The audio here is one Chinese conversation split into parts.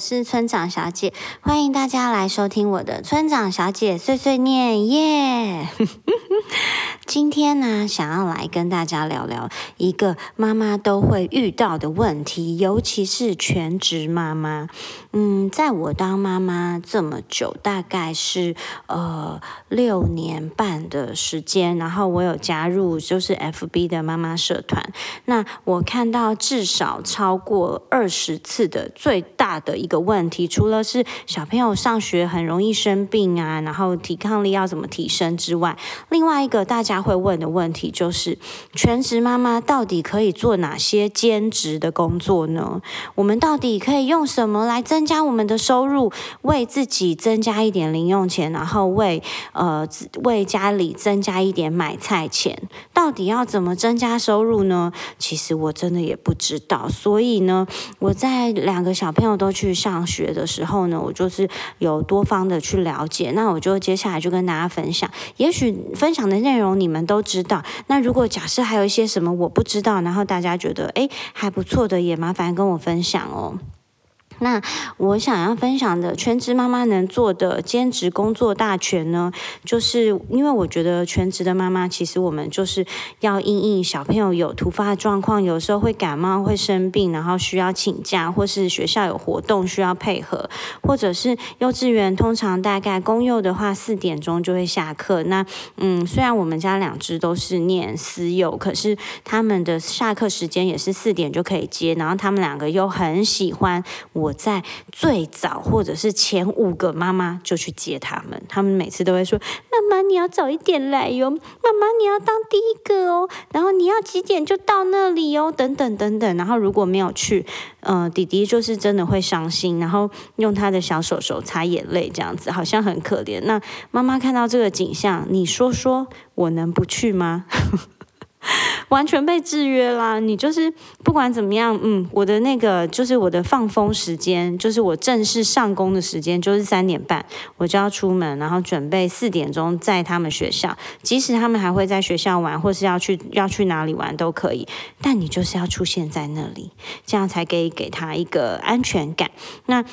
是村长小姐，欢迎大家来收听我的村长小姐碎碎念耶。今天呢，想要来跟大家聊聊一个妈妈都会遇到的问题，尤其是全职妈妈。嗯，在我当妈妈这么久，大概是呃六年半的时间，然后我有加入就是 FB 的妈妈社团，那我看到至少超过二十次的。最大的一个问题，除了是小朋友上学很容易生病啊，然后抵抗力要怎么提升之外，另外一个大家会问的问题就是，全职妈妈到底可以做哪些兼职的工作呢？我们到底可以用什么来增增加我们的收入，为自己增加一点零用钱，然后为呃为家里增加一点买菜钱？到底要怎么增加收入呢？其实我真的也不知道，所以呢，我在。两个小朋友都去上学的时候呢，我就是有多方的去了解。那我就接下来就跟大家分享，也许分享的内容你们都知道。那如果假设还有一些什么我不知道，然后大家觉得诶还不错的，也麻烦跟我分享哦。那我想要分享的全职妈妈能做的兼职工作大全呢，就是因为我觉得全职的妈妈，其实我们就是要应应小朋友有突发状况，有时候会感冒、会生病，然后需要请假，或是学校有活动需要配合，或者是幼稚园通常大概公幼的话四点钟就会下课。那嗯，虽然我们家两只都是念私幼，可是他们的下课时间也是四点就可以接，然后他们两个又很喜欢我。我在最早或者是前五个妈妈就去接他们，他们每次都会说：“妈妈你要早一点来哟，妈妈你要当第一个哦，然后你要几点就到那里哦，等等等等。”然后如果没有去，呃，弟弟就是真的会伤心，然后用他的小手手擦眼泪，这样子好像很可怜。那妈妈看到这个景象，你说说我能不去吗？完全被制约啦！你就是不管怎么样，嗯，我的那个就是我的放风时间，就是我正式上工的时间，就是三点半我就要出门，然后准备四点钟在他们学校，即使他们还会在学校玩，或是要去要去哪里玩都可以，但你就是要出现在那里，这样才可以给他一个安全感。那。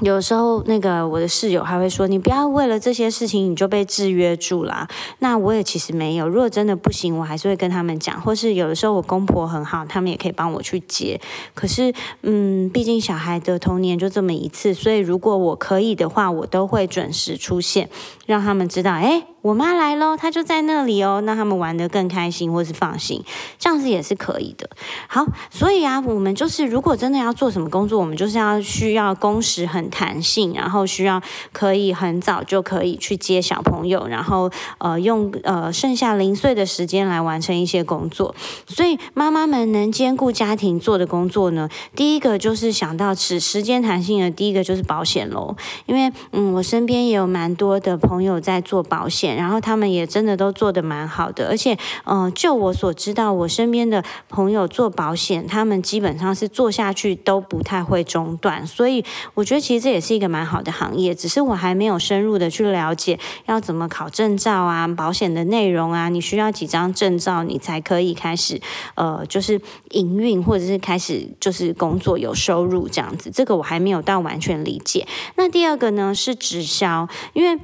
有时候，那个我的室友还会说：“你不要为了这些事情你就被制约住啦。”那我也其实没有。如果真的不行，我还是会跟他们讲，或是有的时候我公婆很好，他们也可以帮我去接。可是，嗯，毕竟小孩的童年就这么一次，所以如果我可以的话，我都会准时出现，让他们知道，哎。我妈来喽，她就在那里哦，那他们玩得更开心，或是放心，这样子也是可以的。好，所以啊，我们就是如果真的要做什么工作，我们就是要需要工时很弹性，然后需要可以很早就可以去接小朋友，然后呃用呃剩下零碎的时间来完成一些工作。所以妈妈们能兼顾家庭做的工作呢，第一个就是想到时时间弹性的，第一个就是保险喽。因为嗯，我身边也有蛮多的朋友在做保险。然后他们也真的都做的蛮好的，而且，嗯，就我所知道，我身边的朋友做保险，他们基本上是做下去都不太会中断，所以我觉得其实这也是一个蛮好的行业，只是我还没有深入的去了解要怎么考证照啊，保险的内容啊，你需要几张证照你才可以开始，呃，就是营运或者是开始就是工作有收入这样子，这个我还没有到完全理解。那第二个呢是直销，因为。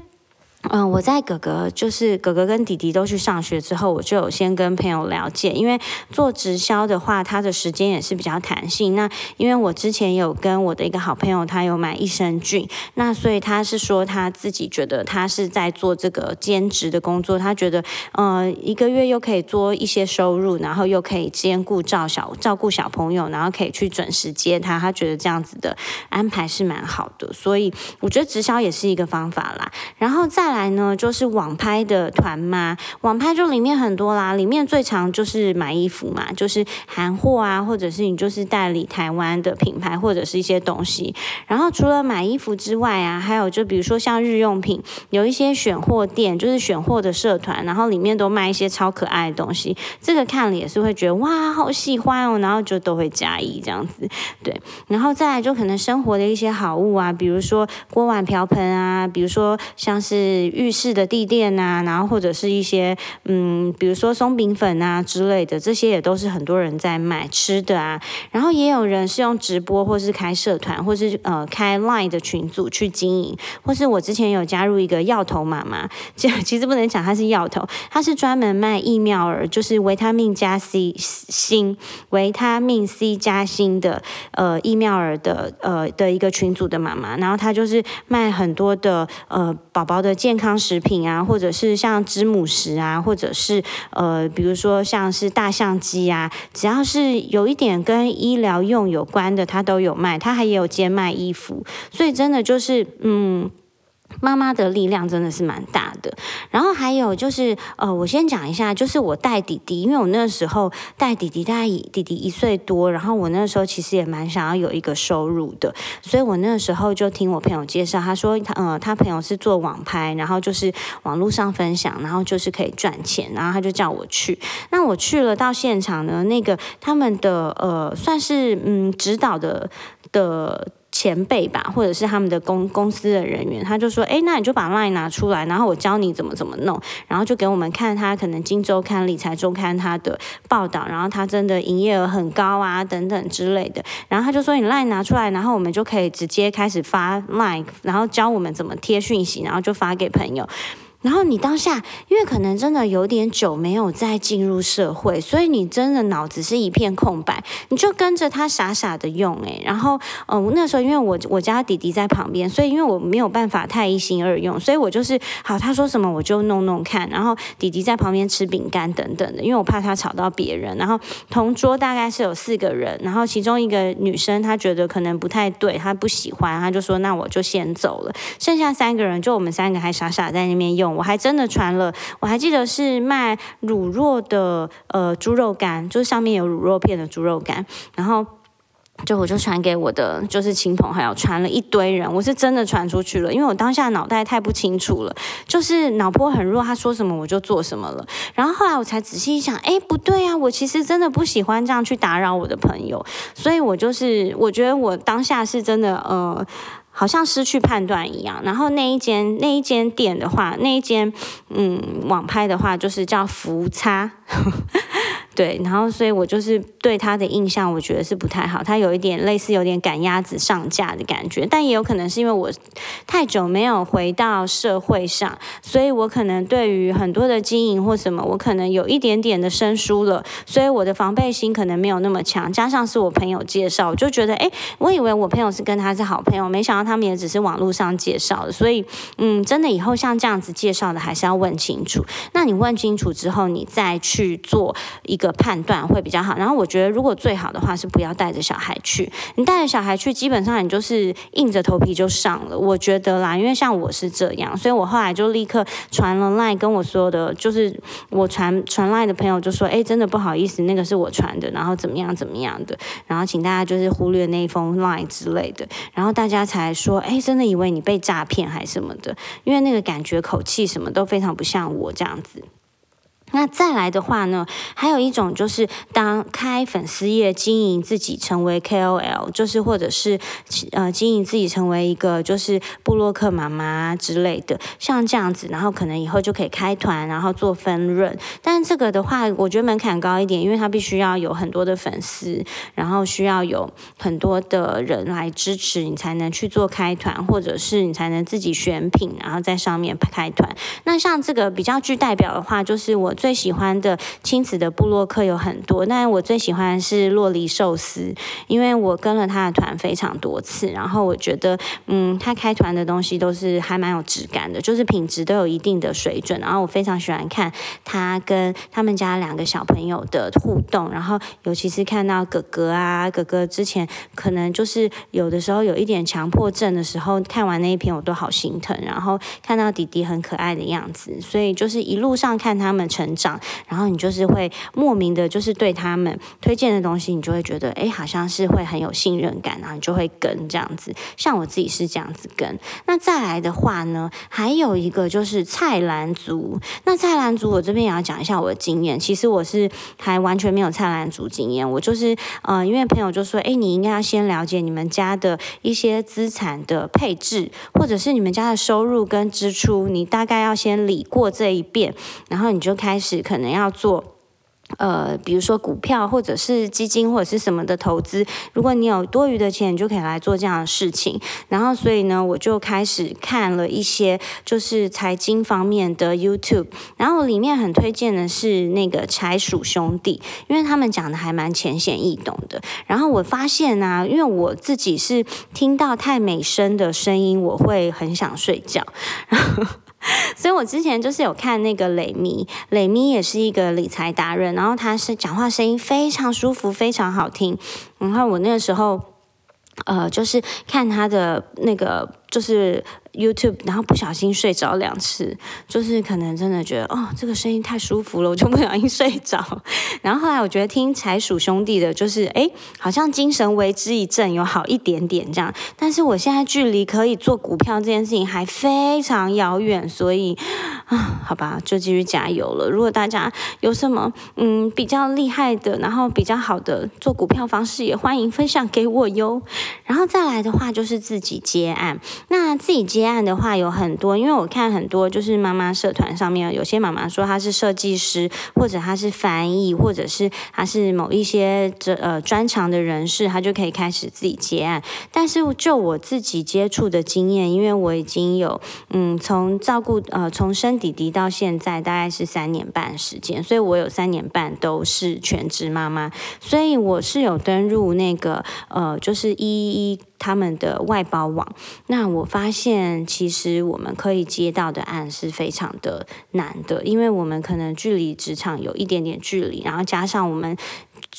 嗯，我在哥哥就是哥哥跟弟弟都去上学之后，我就有先跟朋友了解，因为做直销的话，他的时间也是比较弹性。那因为我之前有跟我的一个好朋友，他有买益生菌，那所以他是说他自己觉得他是在做这个兼职的工作，他觉得呃一个月又可以做一些收入，然后又可以兼顾照小照顾小朋友，然后可以去准时接他，他觉得这样子的安排是蛮好的，所以我觉得直销也是一个方法啦。然后再来。来呢，就是网拍的团嘛，网拍就里面很多啦，里面最常就是买衣服嘛，就是韩货啊，或者是你就是代理台湾的品牌或者是一些东西。然后除了买衣服之外啊，还有就比如说像日用品，有一些选货店，就是选货的社团，然后里面都卖一些超可爱的东西，这个看了也是会觉得哇，好喜欢哦，然后就都会加一这样子，对。然后再来就可能生活的一些好物啊，比如说锅碗瓢盆啊，比如说像是。浴室的地垫啊，然后或者是一些嗯，比如说松饼粉啊之类的，这些也都是很多人在卖吃的啊。然后也有人是用直播，或是开社团，或是呃开 Line 的群组去经营，或是我之前有加入一个药头妈妈，其 其实不能讲她是药头，她是专门卖疫苗儿，就是维他命加 C 锌，维他命 C 加锌的呃疫苗儿的呃的一个群组的妈妈，然后她就是卖很多的呃宝宝的健健康食品啊，或者是像知母食啊，或者是呃比如说像是大象鸡啊，只要是有一点跟医疗用有关的，它都有卖，它还有兼卖衣服，所以真的就是嗯。妈妈的力量真的是蛮大的，然后还有就是，呃，我先讲一下，就是我带弟弟，因为我那时候带弟弟，大概弟弟一岁多，然后我那时候其实也蛮想要有一个收入的，所以我那时候就听我朋友介绍，他说他呃他朋友是做网拍，然后就是网络上分享，然后就是可以赚钱，然后他就叫我去，那我去了到现场呢，那个他们的呃算是嗯指导的的。前辈吧，或者是他们的公公司的人员，他就说：“哎，那你就把 line 拿出来，然后我教你怎么怎么弄。”然后就给我们看他可能《金周刊》《理财周刊》他的报道，然后他真的营业额很高啊，等等之类的。然后他就说：“你 line 拿出来，然后我们就可以直接开始发 line，然后教我们怎么贴讯息，然后就发给朋友。”然后你当下，因为可能真的有点久没有再进入社会，所以你真的脑子是一片空白，你就跟着他傻傻的用诶。然后，嗯，那时候因为我我家弟弟在旁边，所以因为我没有办法太一心二用，所以我就是好，他说什么我就弄弄看。然后弟弟在旁边吃饼干等等的，因为我怕他吵到别人。然后同桌大概是有四个人，然后其中一个女生她觉得可能不太对，她不喜欢，她就说那我就先走了。剩下三个人就我们三个还傻傻在那边用。我还真的传了，我还记得是卖乳酪的呃猪肉干，就是上面有乳肉片的猪肉干，然后就我就传给我的就是亲朋好友，传了一堆人，我是真的传出去了，因为我当下脑袋太不清楚了，就是脑波很弱，他说什么我就做什么了，然后后来我才仔细一想，哎不对啊，我其实真的不喜欢这样去打扰我的朋友，所以我就是我觉得我当下是真的呃。好像失去判断一样，然后那一间那一间店的话，那一间嗯网拍的话，就是叫浮差。对，然后所以我就是对他的印象，我觉得是不太好。他有一点类似有点赶鸭子上架的感觉，但也有可能是因为我太久没有回到社会上，所以我可能对于很多的经营或什么，我可能有一点点的生疏了，所以我的防备心可能没有那么强。加上是我朋友介绍，我就觉得，哎，我以为我朋友是跟他是好朋友，没想到他们也只是网络上介绍的。所以，嗯，真的以后像这样子介绍的，还是要问清楚。那你问清楚之后，你再去做一个。判断会比较好，然后我觉得如果最好的话是不要带着小孩去。你带着小孩去，基本上你就是硬着头皮就上了。我觉得啦，因为像我是这样，所以我后来就立刻传了 line 跟我说的，就是我传传 line 的朋友就说：“哎，真的不好意思，那个是我传的，然后怎么样怎么样的，然后请大家就是忽略那一封 line 之类的。”然后大家才说：“哎，真的以为你被诈骗还是什么的，因为那个感觉口气什么都非常不像我这样子。”那再来的话呢，还有一种就是当开粉丝页经营自己成为 KOL，就是或者是呃经营自己成为一个就是布洛克妈妈之类的，像这样子，然后可能以后就可以开团，然后做分润。但这个的话，我觉得门槛高一点，因为它必须要有很多的粉丝，然后需要有很多的人来支持你才能去做开团，或者是你才能自己选品，然后在上面开团。那像这个比较具代表的话，就是我。最喜欢的亲子的部落客有很多，但我最喜欢是洛梨寿司，因为我跟了他的团非常多次，然后我觉得，嗯，他开团的东西都是还蛮有质感的，就是品质都有一定的水准，然后我非常喜欢看他跟他们家两个小朋友的互动，然后尤其是看到哥哥啊，哥哥之前可能就是有的时候有一点强迫症的时候，看完那一篇我都好心疼，然后看到弟弟很可爱的样子，所以就是一路上看他们成。成长，然后你就是会莫名的，就是对他们推荐的东西，你就会觉得，哎，好像是会很有信任感，然后你就会跟这样子。像我自己是这样子跟。那再来的话呢，还有一个就是菜篮族。那菜篮族，我这边也要讲一下我的经验。其实我是还完全没有菜篮族经验，我就是呃，因为朋友就说，哎，你应该要先了解你们家的一些资产的配置，或者是你们家的收入跟支出，你大概要先理过这一遍，然后你就开始可能要做。呃，比如说股票或者是基金或者是什么的投资，如果你有多余的钱，你就可以来做这样的事情。然后，所以呢，我就开始看了一些就是财经方面的 YouTube，然后里面很推荐的是那个柴鼠兄弟，因为他们讲的还蛮浅显易懂的。然后我发现呢，因为我自己是听到太美声的声音，我会很想睡觉。所以我之前就是有看那个磊咪，磊咪也是一个理财达人，然后他是讲话声音非常舒服，非常好听。然后我那个时候，呃，就是看他的那个，就是。YouTube，然后不小心睡着两次，就是可能真的觉得哦，这个声音太舒服了，我就不小心睡着。然后后来我觉得听财鼠兄弟的，就是哎，好像精神为之一振，有好一点点这样。但是我现在距离可以做股票这件事情还非常遥远，所以啊，好吧，就继续加油了。如果大家有什么嗯比较厉害的，然后比较好的做股票方式，也欢迎分享给我哟。然后再来的话，就是自己接案，那自己接。案的话有很多，因为我看很多就是妈妈社团上面有些妈妈说她是设计师，或者她是翻译，或者是她是某一些这呃专长的人士，她就可以开始自己接案。但是就我自己接触的经验，因为我已经有嗯从照顾呃从生弟弟到现在大概是三年半时间，所以我有三年半都是全职妈妈，所以我是有登入那个呃就是一一。他们的外包网，那我发现其实我们可以接到的案是非常的难的，因为我们可能距离职场有一点点距离，然后加上我们。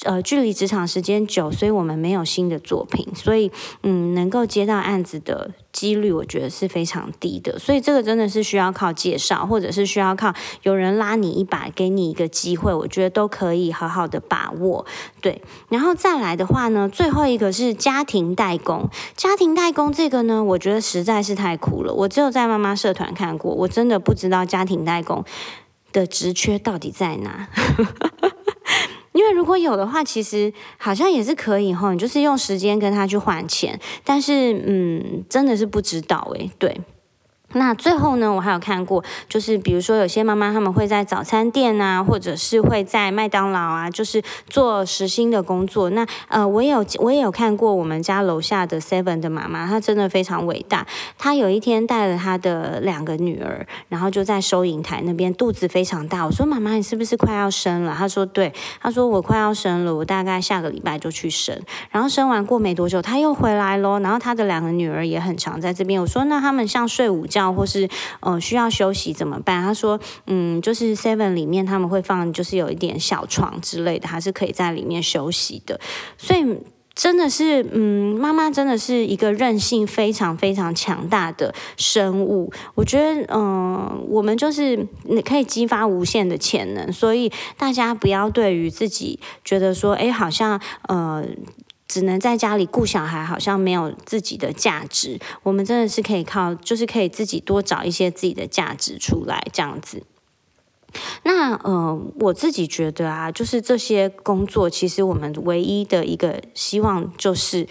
呃，距离职场时间久，所以我们没有新的作品，所以嗯，能够接到案子的几率，我觉得是非常低的。所以这个真的是需要靠介绍，或者是需要靠有人拉你一把，给你一个机会，我觉得都可以好好的把握。对，然后再来的话呢，最后一个是家庭代工。家庭代工这个呢，我觉得实在是太苦了。我只有在妈妈社团看过，我真的不知道家庭代工的职缺到底在哪。因为如果有的话，其实好像也是可以哈，你就是用时间跟他去换钱，但是嗯，真的是不知道诶，对。那最后呢，我还有看过，就是比如说有些妈妈他们会在早餐店啊，或者是会在麦当劳啊，就是做实薪的工作。那呃，我有我也有看过我们家楼下的 Seven 的妈妈，她真的非常伟大。她有一天带了她的两个女儿，然后就在收银台那边，肚子非常大。我说妈妈，你是不是快要生了？她说对。她说我快要生了，我大概下个礼拜就去生。然后生完过没多久，她又回来咯。然后她的两个女儿也很常在这边。我说那他们像睡午觉。或是呃需要休息怎么办？他说，嗯，就是 Seven 里面他们会放，就是有一点小床之类的，还是可以在里面休息的。所以真的是，嗯，妈妈真的是一个韧性非常非常强大的生物。我觉得，嗯，我们就是你可以激发无限的潜能。所以大家不要对于自己觉得说，哎，好像呃。只能在家里顾小孩，好像没有自己的价值。我们真的是可以靠，就是可以自己多找一些自己的价值出来，这样子。那呃，我自己觉得啊，就是这些工作，其实我们唯一的一个希望就是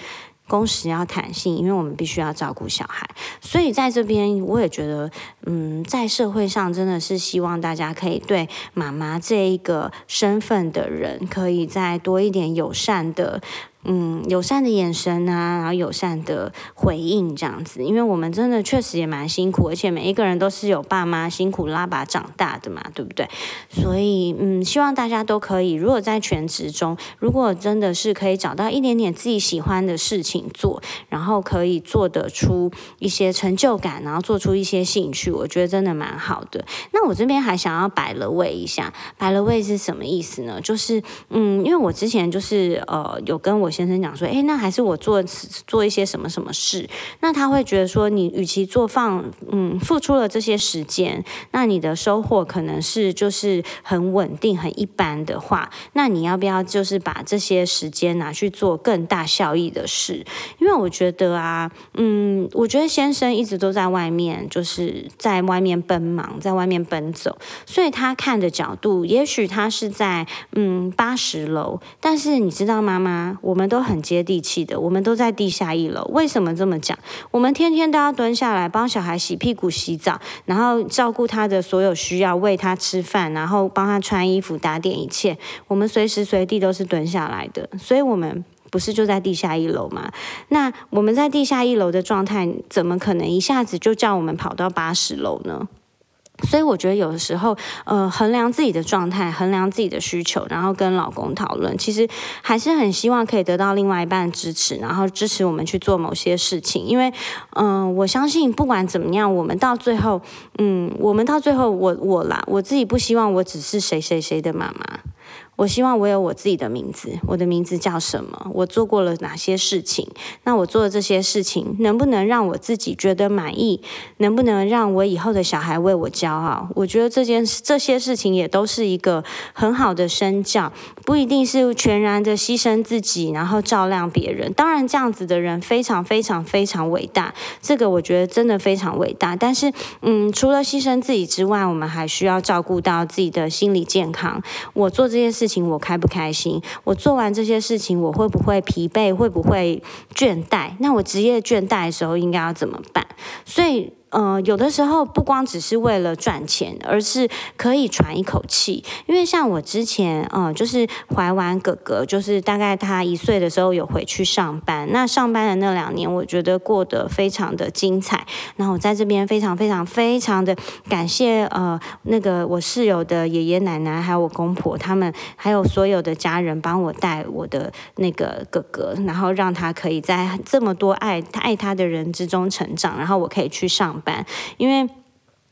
工时要弹性，因为我们必须要照顾小孩。所以在这边，我也觉得，嗯，在社会上真的是希望大家可以对妈妈这一个身份的人，可以再多一点友善的。嗯，友善的眼神啊，然后友善的回应这样子，因为我们真的确实也蛮辛苦，而且每一个人都是有爸妈辛苦拉拔长大的嘛，对不对？所以，嗯，希望大家都可以，如果在全职中，如果真的是可以找到一点点自己喜欢的事情做，然后可以做得出一些成就感，然后做出一些兴趣，我觉得真的蛮好的。那我这边还想要摆了位一下，摆了位是什么意思呢？就是，嗯，因为我之前就是呃有跟我我先生讲说，诶，那还是我做做一些什么什么事，那他会觉得说，你与其做放，嗯，付出了这些时间，那你的收获可能是就是很稳定、很一般的话，那你要不要就是把这些时间拿去做更大效益的事？因为我觉得啊，嗯，我觉得先生一直都在外面，就是在外面奔忙，在外面奔走，所以他看的角度，也许他是在嗯八十楼，但是你知道妈妈，我我们都很接地气的，我们都在地下一楼。为什么这么讲？我们天天都要蹲下来帮小孩洗屁股、洗澡，然后照顾他的所有需要，喂他吃饭，然后帮他穿衣服、打点一切，我们随时随地都是蹲下来的，所以我们。不是就在地下一楼吗？那我们在地下一楼的状态，怎么可能一下子就叫我们跑到八十楼呢？所以我觉得有的时候，呃，衡量自己的状态，衡量自己的需求，然后跟老公讨论，其实还是很希望可以得到另外一半支持，然后支持我们去做某些事情。因为，嗯，我相信不管怎么样，我们到最后，嗯，我们到最后，我我啦，我自己不希望我只是谁谁谁的妈妈。我希望我有我自己的名字，我的名字叫什么？我做过了哪些事情？那我做的这些事情能不能让我自己觉得满意？能不能让我以后的小孩为我骄傲？我觉得这件这些事情也都是一个很好的身教，不一定是全然的牺牲自己，然后照亮别人。当然，这样子的人非常非常非常伟大，这个我觉得真的非常伟大。但是，嗯，除了牺牲自己之外，我们还需要照顾到自己的心理健康。我做这些事。情我开不开心？我做完这些事情，我会不会疲惫？会不会倦怠？那我职业倦怠的时候，应该要怎么办？所以。呃，有的时候不光只是为了赚钱，而是可以喘一口气。因为像我之前，呃，就是怀完哥哥，就是大概他一岁的时候有回去上班。那上班的那两年，我觉得过得非常的精彩。然后我在这边非常非常非常的感谢，呃，那个我室友的爷爷奶奶，还有我公婆他们，还有所有的家人帮我带我的那个哥哥，然后让他可以在这么多爱爱他的人之中成长，然后我可以去上。班，因为。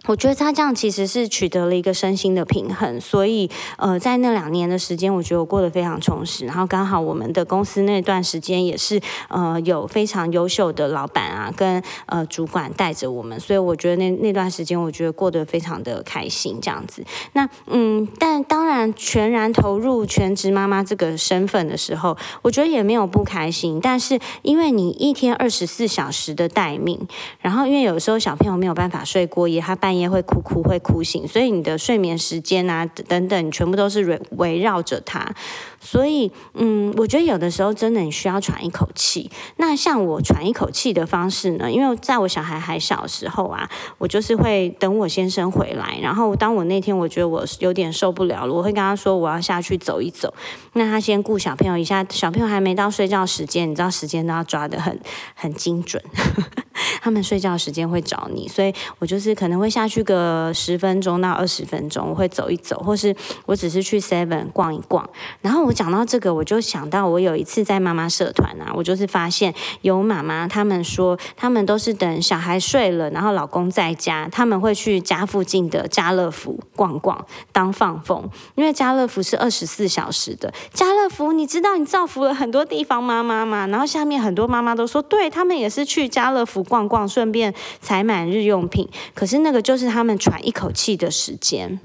我觉得他这样其实是取得了一个身心的平衡，所以呃，在那两年的时间，我觉得我过得非常充实。然后刚好我们的公司那段时间也是呃有非常优秀的老板啊，跟呃主管带着我们，所以我觉得那那段时间我觉得过得非常的开心这样子。那嗯，但当然全然投入全职妈妈这个身份的时候，我觉得也没有不开心。但是因为你一天二十四小时的待命，然后因为有时候小朋友没有办法睡过夜，他半也会哭哭会哭醒，所以你的睡眠时间啊等等，全部都是围围绕着他。所以，嗯，我觉得有的时候真的你需要喘一口气。那像我喘一口气的方式呢？因为在我小孩还小的时候啊，我就是会等我先生回来，然后当我那天我觉得我有点受不了了，我会跟他说我要下去走一走。那他先顾小朋友一下，小朋友还没到睡觉时间，你知道时间都要抓得很很精准。他们睡觉时间会找你，所以我就是可能会下去个十分钟到二十分钟，我会走一走，或是我只是去 Seven 逛一逛。然后我讲到这个，我就想到我有一次在妈妈社团啊，我就是发现有妈妈他们说，他们都是等小孩睡了，然后老公在家，他们会去家附近的家乐福逛逛当放风，因为家乐福是二十四小时的。家乐福，你知道你造福了很多地方妈妈吗？然后下面很多妈妈都说，对他们也是去家乐福。逛逛，顺便采买日用品。可是那个就是他们喘一口气的时间。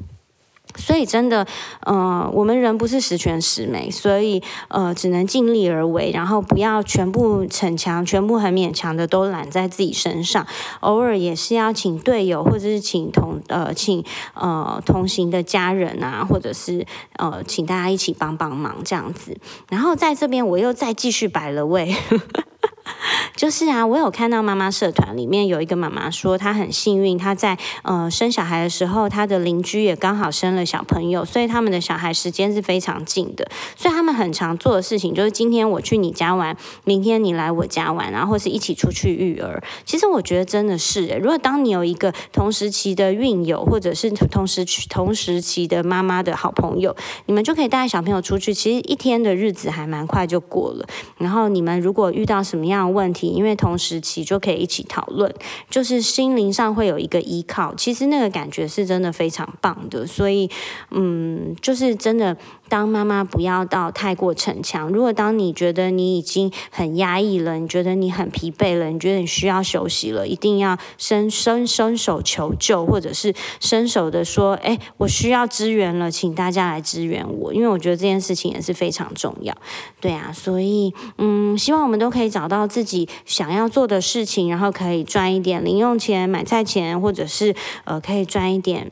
所以真的，呃，我们人不是十全十美，所以呃，只能尽力而为，然后不要全部逞强，全部很勉强的都揽在自己身上。偶尔也是要请队友，或者是请同呃，请呃同行的家人啊，或者是呃，请大家一起帮帮忙这样子。然后在这边，我又再继续摆了位。就是啊，我有看到妈妈社团里面有一个妈妈说，她很幸运，她在呃生小孩的时候，她的邻居也刚好生了小朋友，所以他们的小孩时间是非常近的，所以他们很常做的事情就是今天我去你家玩，明天你来我家玩，然后或是一起出去育儿。其实我觉得真的是，如果当你有一个同时期的孕友，或者是同时同时期的妈妈的好朋友，你们就可以带小朋友出去，其实一天的日子还蛮快就过了。然后你们如果遇到什么的问题，因为同时期就可以一起讨论，就是心灵上会有一个依靠。其实那个感觉是真的非常棒的，所以嗯，就是真的。当妈妈不要到太过逞强。如果当你觉得你已经很压抑了，你觉得你很疲惫了，你觉得你需要休息了，一定要伸伸伸手求救，或者是伸手的说：“哎，我需要支援了，请大家来支援我。”因为我觉得这件事情也是非常重要。对啊，所以嗯，希望我们都可以找到自己想要做的事情，然后可以赚一点零用钱、买菜钱，或者是呃，可以赚一点。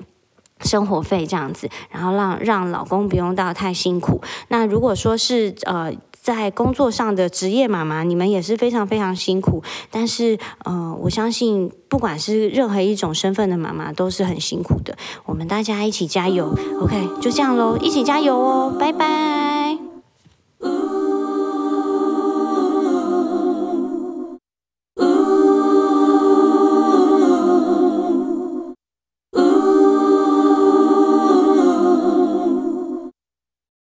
生活费这样子，然后让让老公不用到太辛苦。那如果说是呃在工作上的职业妈妈，你们也是非常非常辛苦。但是呃，我相信不管是任何一种身份的妈妈，都是很辛苦的。我们大家一起加油，OK？就这样喽，一起加油哦，拜拜。